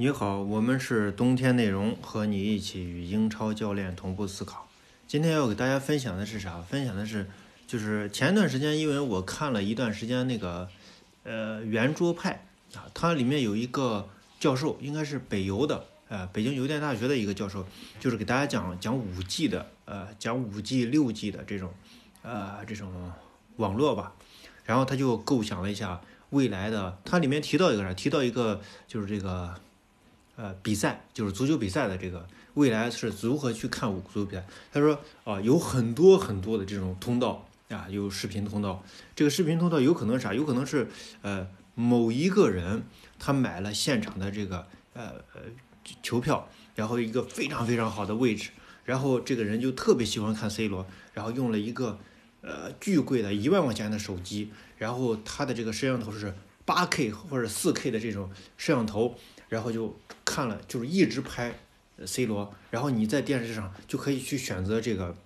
你好，我们是冬天内容，和你一起与英超教练同步思考。今天要给大家分享的是啥？分享的是，就是前段时间，因为我看了一段时间那个，呃，圆桌派啊，它里面有一个教授，应该是北邮的，呃，北京邮电大学的一个教授，就是给大家讲讲五 G 的，呃，讲五 G、六 G 的这种，呃，这种网络吧。然后他就构想了一下未来的，它里面提到一个啥？提到一个就是这个。呃，比赛就是足球比赛的这个未来是如何去看足球比赛？他说啊，有很多很多的这种通道啊，有视频通道。这个视频通道有可能啥？有可能是呃某一个人他买了现场的这个呃呃球票，然后一个非常非常好的位置，然后这个人就特别喜欢看 C 罗，然后用了一个呃巨贵的一万块钱的手机，然后他的这个摄像头是八 K 或者四 K 的这种摄像头。然后就看了，就是一直拍 C 罗，然后你在电视上就可以去选择这个，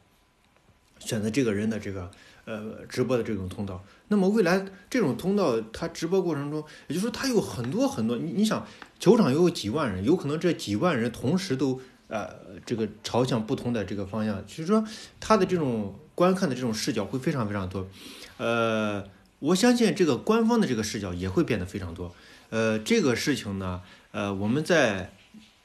选择这个人的这个呃直播的这种通道。那么未来这种通道，它直播过程中，也就是说它有很多很多，你你想球场有几万人，有可能这几万人同时都呃这个朝向不同的这个方向，就是说它的这种观看的这种视角会非常非常多。呃，我相信这个官方的这个视角也会变得非常多。呃，这个事情呢。呃，我们在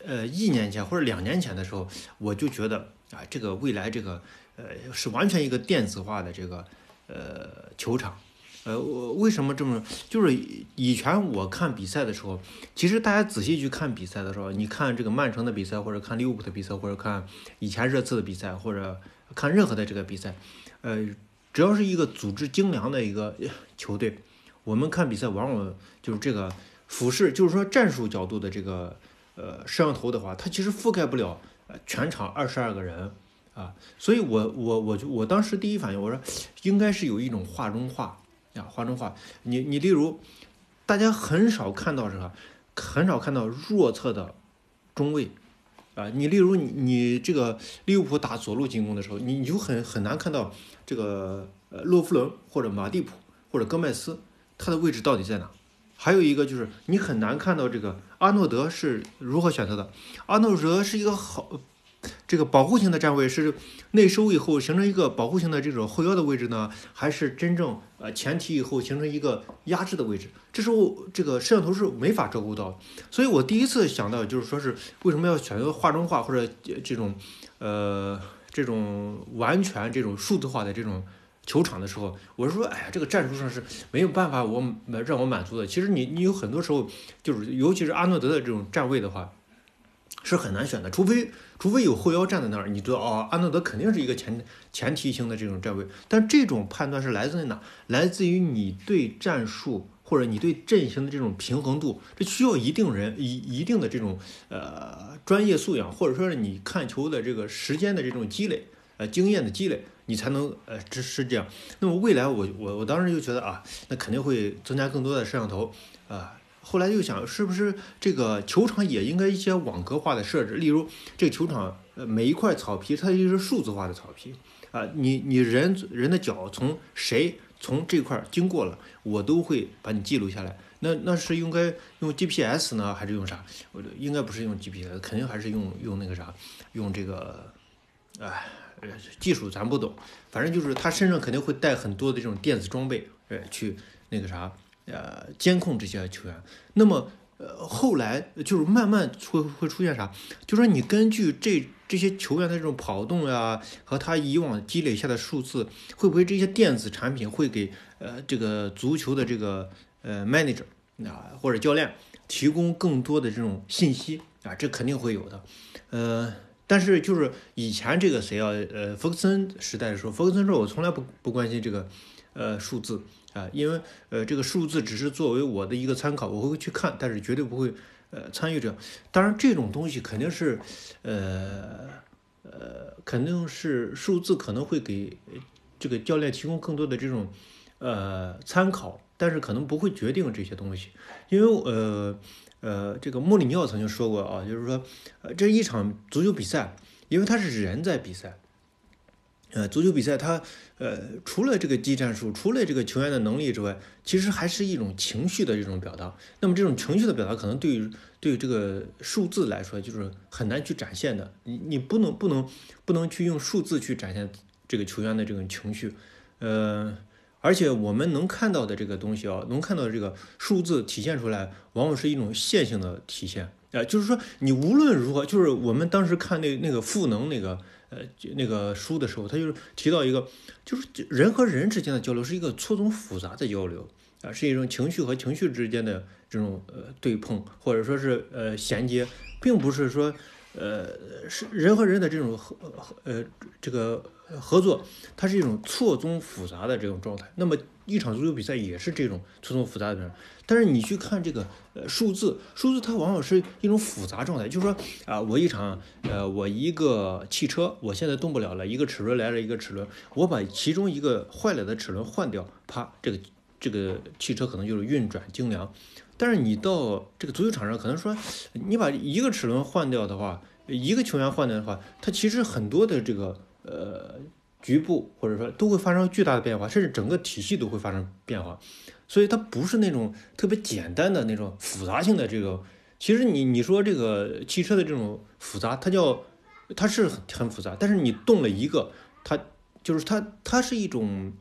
呃一年前或者两年前的时候，我就觉得啊，这个未来这个呃是完全一个电子化的这个呃球场。呃，我为什么这么？就是以前我看比赛的时候，其实大家仔细去看比赛的时候，你看这个曼城的比赛，或者看利物浦的比赛，或者看以前热刺的比赛，或者看任何的这个比赛，呃，只要是一个组织精良的一个球队，我们看比赛往往就是这个。俯视就是说战术角度的这个呃摄像头的话，它其实覆盖不了全场二十二个人啊，所以我我我就我当时第一反应我说应该是有一种画中画啊画中画，你你例如大家很少看到什么，很少看到弱侧的中卫啊，你例如你你这个利物浦打左路进攻的时候，你你就很很难看到这个呃洛夫伦或者马蒂普或者戈麦斯他的位置到底在哪？还有一个就是，你很难看到这个阿诺德是如何选择的。阿诺德是一个好，这个保护型的站位是内收以后形成一个保护型的这种后腰的位置呢，还是真正呃前提以后形成一个压制的位置？这时候这个摄像头是没法照顾到。所以我第一次想到就是说是为什么要选择画中画或者这种呃这种完全这种数字化的这种。球场的时候，我是说，哎呀，这个战术上是没有办法我满让我满足的。其实你你有很多时候就是，尤其是阿诺德的这种站位的话，是很难选的。除非除非有后腰站在那儿，你知道哦，阿诺德肯定是一个前前提型的这种站位。但这种判断是来自于哪？来自于你对战术或者你对阵型的这种平衡度，这需要一定人一一定的这种呃专业素养，或者说是你看球的这个时间的这种积累，呃经验的积累。你才能呃，这是这样。那么未来我我我当时就觉得啊，那肯定会增加更多的摄像头啊。后来又想，是不是这个球场也应该一些网格化的设置？例如，这个球场呃每一块草皮它就是数字化的草皮啊。你你人人的脚从谁从这块经过了，我都会把你记录下来。那那是应该用 GPS 呢，还是用啥？我应该不是用 GPS，肯定还是用用那个啥，用这个，哎。呃，技术咱不懂，反正就是他身上肯定会带很多的这种电子装备，呃，去那个啥，呃，监控这些球员。那么，呃，后来就是慢慢会会出现啥？就说你根据这这些球员的这种跑动呀，和他以往积累下的数字，会不会这些电子产品会给呃这个足球的这个呃 manager 啊或者教练提供更多的这种信息啊？这肯定会有的，呃。但是就是以前这个谁啊，呃，福克森时代的时候，福克森说，我从来不不关心这个，呃，数字啊，因为呃，这个数字只是作为我的一个参考，我会去看，但是绝对不会呃参与这。当然，这种东西肯定是，呃呃，肯定是数字可能会给这个教练提供更多的这种呃参考，但是可能不会决定这些东西，因为呃。呃，这个莫里尼奥曾经说过啊，就是说，呃，这一场足球比赛，因为他是人在比赛，呃，足球比赛它呃除了这个技战术，除了这个球员的能力之外，其实还是一种情绪的这种表达。那么这种情绪的表达，可能对于对这个数字来说，就是很难去展现的。你你不能不能不能去用数字去展现这个球员的这种情绪，呃。而且我们能看到的这个东西啊，能看到的这个数字体现出来，往往是一种线性的体现。呃，就是说你无论如何，就是我们当时看那那个赋能那个呃就那个书的时候，他就是提到一个，就是人和人之间的交流是一个错综复杂的交流啊，是一种情绪和情绪之间的这种呃对碰，或者说是呃衔接，并不是说。呃，是人和人的这种合呃这个合作，它是一种错综复杂的这种状态。那么一场足球比赛也是这种错综复杂的。但是你去看这个呃数字，数字它往往是一种复杂状态。就是说啊，我一场呃我一个汽车，我现在动不了了，一个齿轮来了一个齿轮，我把其中一个坏了的齿轮换掉，啪，这个这个汽车可能就是运转精良。但是你到这个足球场上，可能说你把一个齿轮换掉的话，一个球员换掉的话，它其实很多的这个呃局部或者说都会发生巨大的变化，甚至整个体系都会发生变化。所以它不是那种特别简单的那种复杂性的这个。其实你你说这个汽车的这种复杂，它叫它是很很复杂，但是你动了一个，它就是它它是一种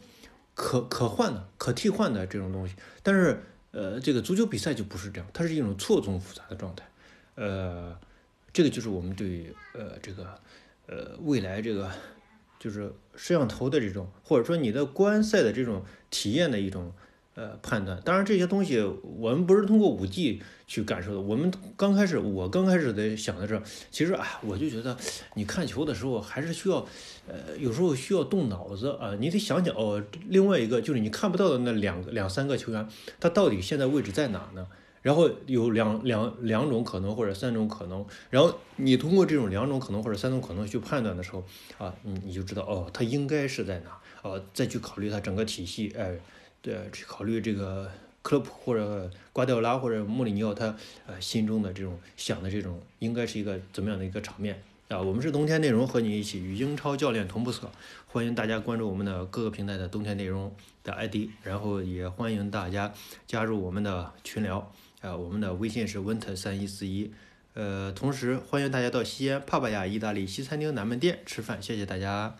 可可换的、可替换的这种东西，但是。呃，这个足球比赛就不是这样，它是一种错综复杂的状态。呃，这个就是我们对呃这个呃未来这个就是摄像头的这种，或者说你的观赛的这种体验的一种。呃，判断当然这些东西我们不是通过五 G 去感受的。我们刚开始，我刚开始的想的是，其实啊，我就觉得你看球的时候还是需要，呃，有时候需要动脑子啊，你得想想哦。另外一个就是你看不到的那两两三个球员，他到底现在位置在哪呢？然后有两两两种可能或者三种可能，然后你通过这种两种可能或者三种可能去判断的时候啊，你你就知道哦，他应该是在哪哦，再去考虑他整个体系，哎。对去考虑这个克洛普或者瓜迪奥拉或者穆里尼奥他呃心中的这种想的这种应该是一个怎么样的一个场面啊？我们是冬天内容和你一起与英超教练同步思考，欢迎大家关注我们的各个平台的冬天内容的 ID，然后也欢迎大家加入我们的群聊啊，我们的微信是 winter 三一四一，呃，同时欢迎大家到西安帕帕亚意大利西餐厅南门店吃饭，谢谢大家。